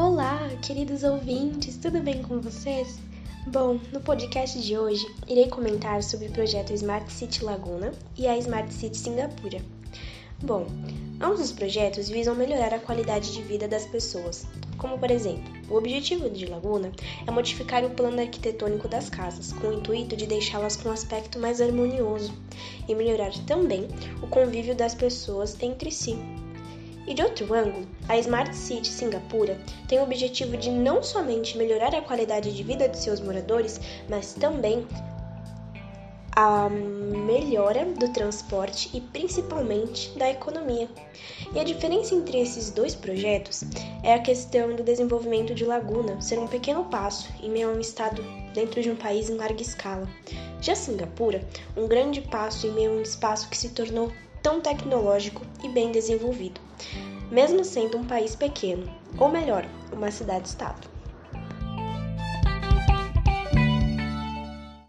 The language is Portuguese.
Olá, queridos ouvintes, tudo bem com vocês? Bom, no podcast de hoje irei comentar sobre o projeto Smart City Laguna e a Smart City Singapura. Bom, ambos os projetos visam melhorar a qualidade de vida das pessoas, como por exemplo, o objetivo de Laguna é modificar o plano arquitetônico das casas, com o intuito de deixá-las com um aspecto mais harmonioso e melhorar também o convívio das pessoas entre si. E de outro ângulo, a Smart City Singapura tem o objetivo de não somente melhorar a qualidade de vida de seus moradores, mas também a melhora do transporte e principalmente da economia. E a diferença entre esses dois projetos é a questão do desenvolvimento de Laguna ser um pequeno passo em meio a um estado dentro de um país em larga escala. Já Singapura, um grande passo em meio a um espaço que se tornou tão tecnológico e bem desenvolvido, mesmo sendo um país pequeno, ou melhor, uma cidade-estado.